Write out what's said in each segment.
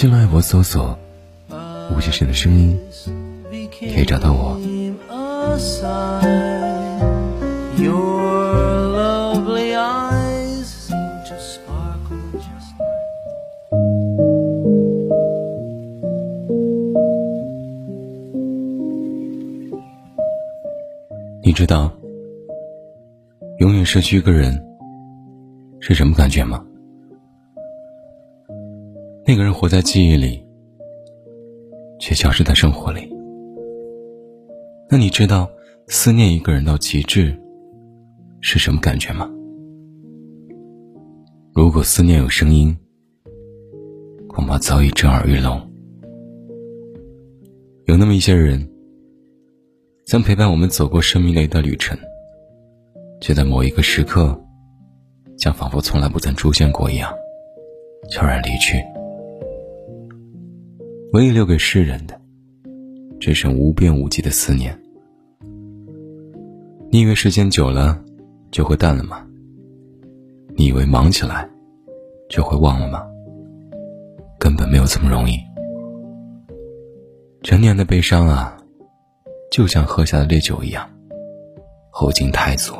新浪微博搜索吴先生的声音，可以找到我。你知道永远失去一个人是什么感觉吗？那个人活在记忆里，却消失在生活里。那你知道思念一个人到极致是什么感觉吗？如果思念有声音，恐怕早已震耳欲聋。有那么一些人，曾陪伴我们走过生命的一段旅程，却在某一个时刻，像仿佛从来不曾出现过一样，悄然离去。唯一留给世人的，只剩无边无际的思念。你以为时间久了就会淡了吗？你以为忙起来就会忘了吗？根本没有这么容易。成年的悲伤啊，就像喝下的烈酒一样，后劲太足。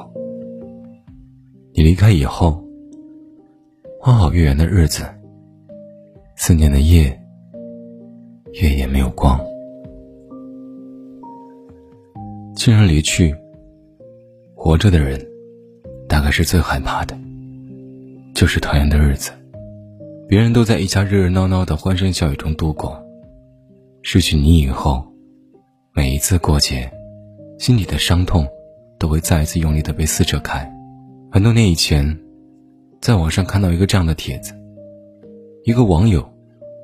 你离开以后，花好月圆的日子，思念的夜，月也没有光。亲人离去，活着的人，大概是最害怕的，就是团圆的日子，别人都在一家热热闹闹的欢声笑语中度过。失去你以后，每一次过节，心底的伤痛都会再一次用力的被撕扯开。很多年以前，在网上看到一个这样的帖子，一个网友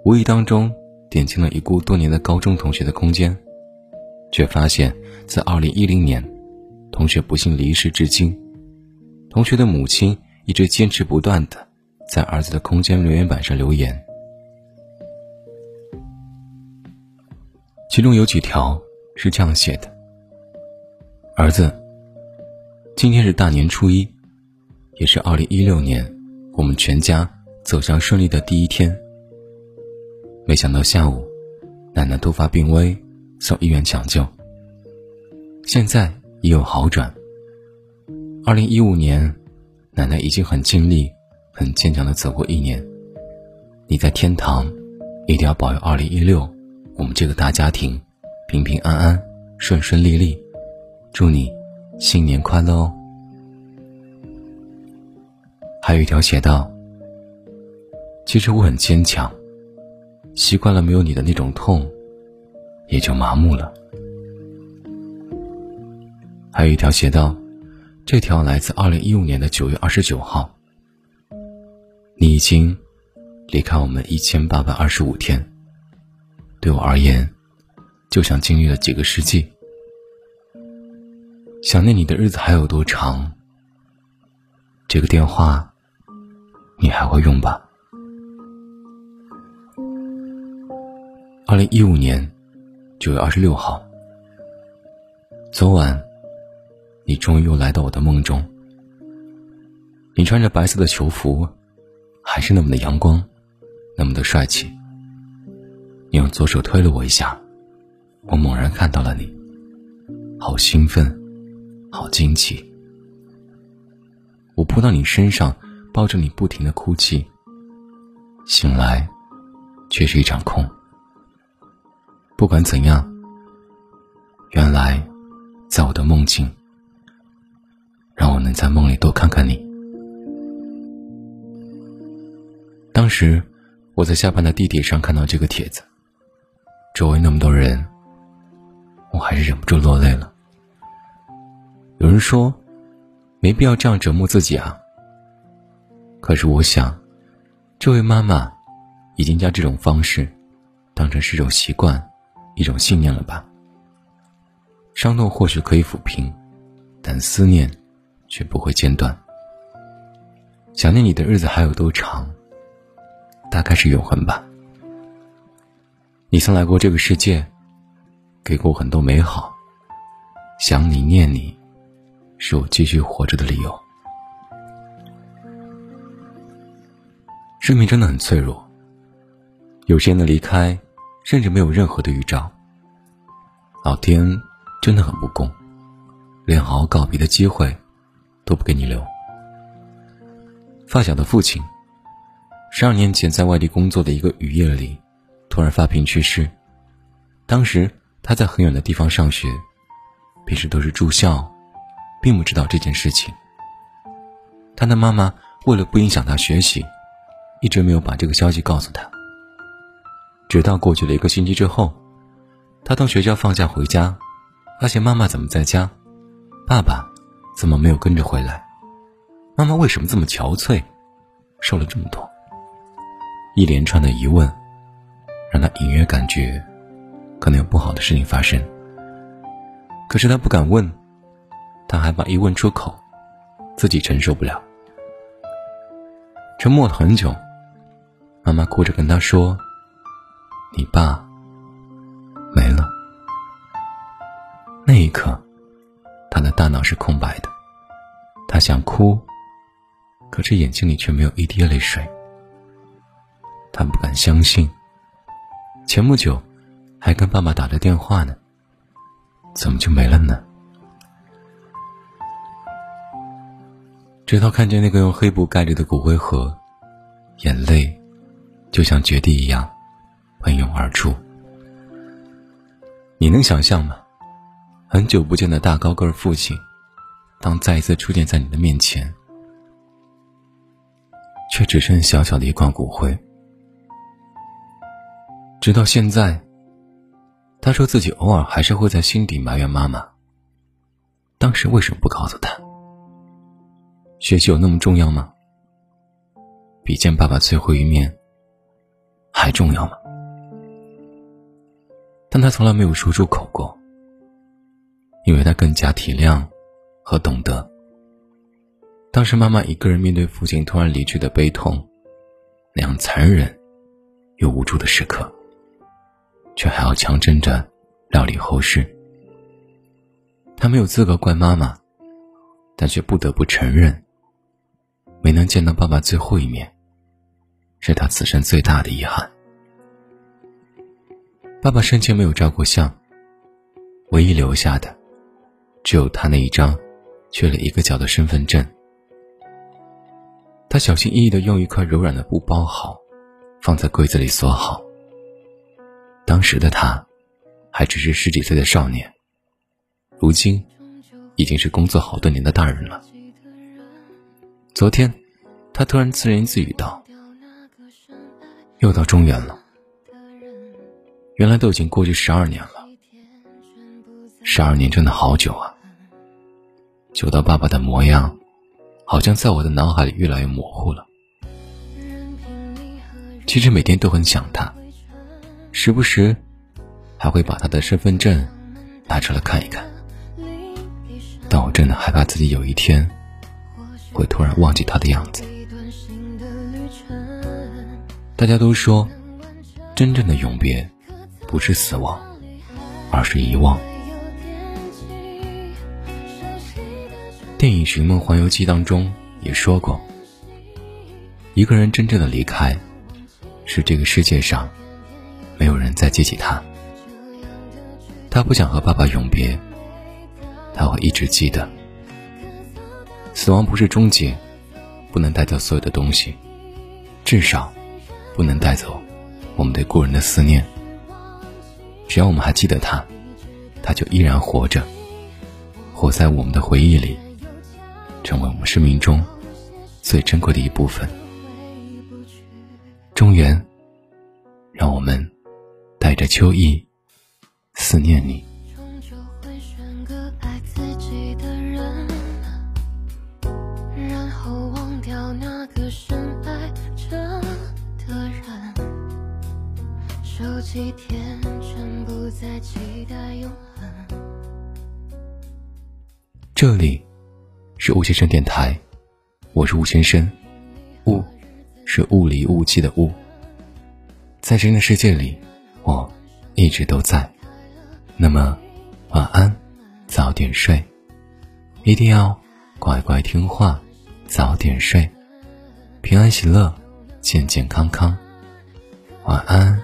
无意当中点进了已故多年的高中同学的空间，却发现，在二零一零年，同学不幸离世至今，同学的母亲一直坚持不断的在儿子的空间留言板上留言。其中有几条是这样写的：“儿子，今天是大年初一，也是二零一六年我们全家走向顺利的第一天。没想到下午，奶奶突发病危，送医院抢救，现在已有好转。二零一五年，奶奶已经很尽力、很坚强的走过一年。你在天堂，一定要保佑二零一六。”我们这个大家庭平平安安、顺顺利利，祝你新年快乐哦！还有一条写道：“其实我很坚强，习惯了没有你的那种痛，也就麻木了。”还有一条写道：“这条来自二零一五年的九月二十九号，你已经离开我们一千八百二十五天。”对我而言，就像经历了几个世纪。想念你的日子还有多长？这个电话，你还会用吧？二零一五年九月二十六号，昨晚，你终于又来到我的梦中。你穿着白色的球服，还是那么的阳光，那么的帅气。你用左手推了我一下，我猛然看到了你，好兴奋，好惊奇。我扑到你身上，抱着你不停的哭泣。醒来，却是一场空。不管怎样，原来，在我的梦境，让我能在梦里多看看你。当时，我在下班的地铁上看到这个帖子。周围那么多人，我还是忍不住落泪了。有人说，没必要这样折磨自己啊。可是我想，这位妈妈已经将这种方式当成是一种习惯，一种信念了吧？伤痛或许可以抚平，但思念却不会间断。想念你的日子还有多长？大概是永恒吧。你曾来过这个世界，给过我很多美好。想你念你，是我继续活着的理由。生命真的很脆弱，有些人的离开，甚至没有任何的预兆。老天真的很不公，连好好告别的机会都不给你留。发小的父亲，十二年前在外地工作的一个雨夜里，突然发病去世。当时他在很远的地方上学。平时都是住校，并不知道这件事情。他的妈妈为了不影响他学习，一直没有把这个消息告诉他。直到过去了一个星期之后，他从学校放假回家，发现妈妈怎么在家，爸爸怎么没有跟着回来？妈妈为什么这么憔悴，瘦了这么多？一连串的疑问，让他隐约感觉，可能有不好的事情发生。可是他不敢问，他害怕一问出口，自己承受不了。沉默了很久，妈妈哭着跟他说：“你爸没了。”那一刻，他的大脑是空白的，他想哭，可是眼睛里却没有一滴泪水。他不敢相信，前不久还跟爸爸打着电话呢。怎么就没了呢？直到看见那个用黑布盖着的骨灰盒，眼泪就像决堤一样喷涌而出。你能想象吗？很久不见的大高个父亲，当再一次出现在你的面前，却只剩小小的一块骨灰。直到现在。他说自己偶尔还是会在心底埋怨妈妈。当时为什么不告诉他？学习有那么重要吗？比见爸爸最后一面还重要吗？但他从来没有说出口过，因为他更加体谅和懂得。当时妈妈一个人面对父亲突然离去的悲痛，那样残忍又无助的时刻。却还要强撑着料理后事。他没有资格怪妈妈，但却不得不承认，没能见到爸爸最后一面，是他此生最大的遗憾。爸爸生前没有照过相，唯一留下的，只有他那一张缺了一个角的身份证。他小心翼翼地用一块柔软的布包好，放在柜子里锁好。当时的他，还只是十几岁的少年，如今已经是工作好多年的大人了。昨天，他突然自言自语道：“又到中原了。”原来都已经过去十二年了。十二年真的好久啊，久到爸爸的模样，好像在我的脑海里越来越模糊了。其实每天都很想他。时不时，还会把他的身份证拿出来看一看，但我真的害怕自己有一天会突然忘记他的样子。大家都说，真正的永别不是死亡，而是遗忘。电影《寻梦环游记》当中也说过，一个人真正的离开，是这个世界上。没有人再记起他，他不想和爸爸永别，他会一直记得。死亡不是终结，不能带走所有的东西，至少不能带走我们对故人的思念。只要我们还记得他，他就依然活着，活在我们的回忆里，成为我们生命中最珍贵的一部分。中原，让我们。带着秋意，思念你。手机。天，全部在期待永恒。这里是吴先生电台，我是吴先生，雾是雾里雾气的雾。在这样的世界里，我一直都在。那么，晚安，早点睡，一定要乖乖听话，早点睡，平安喜乐，健健康康。晚安。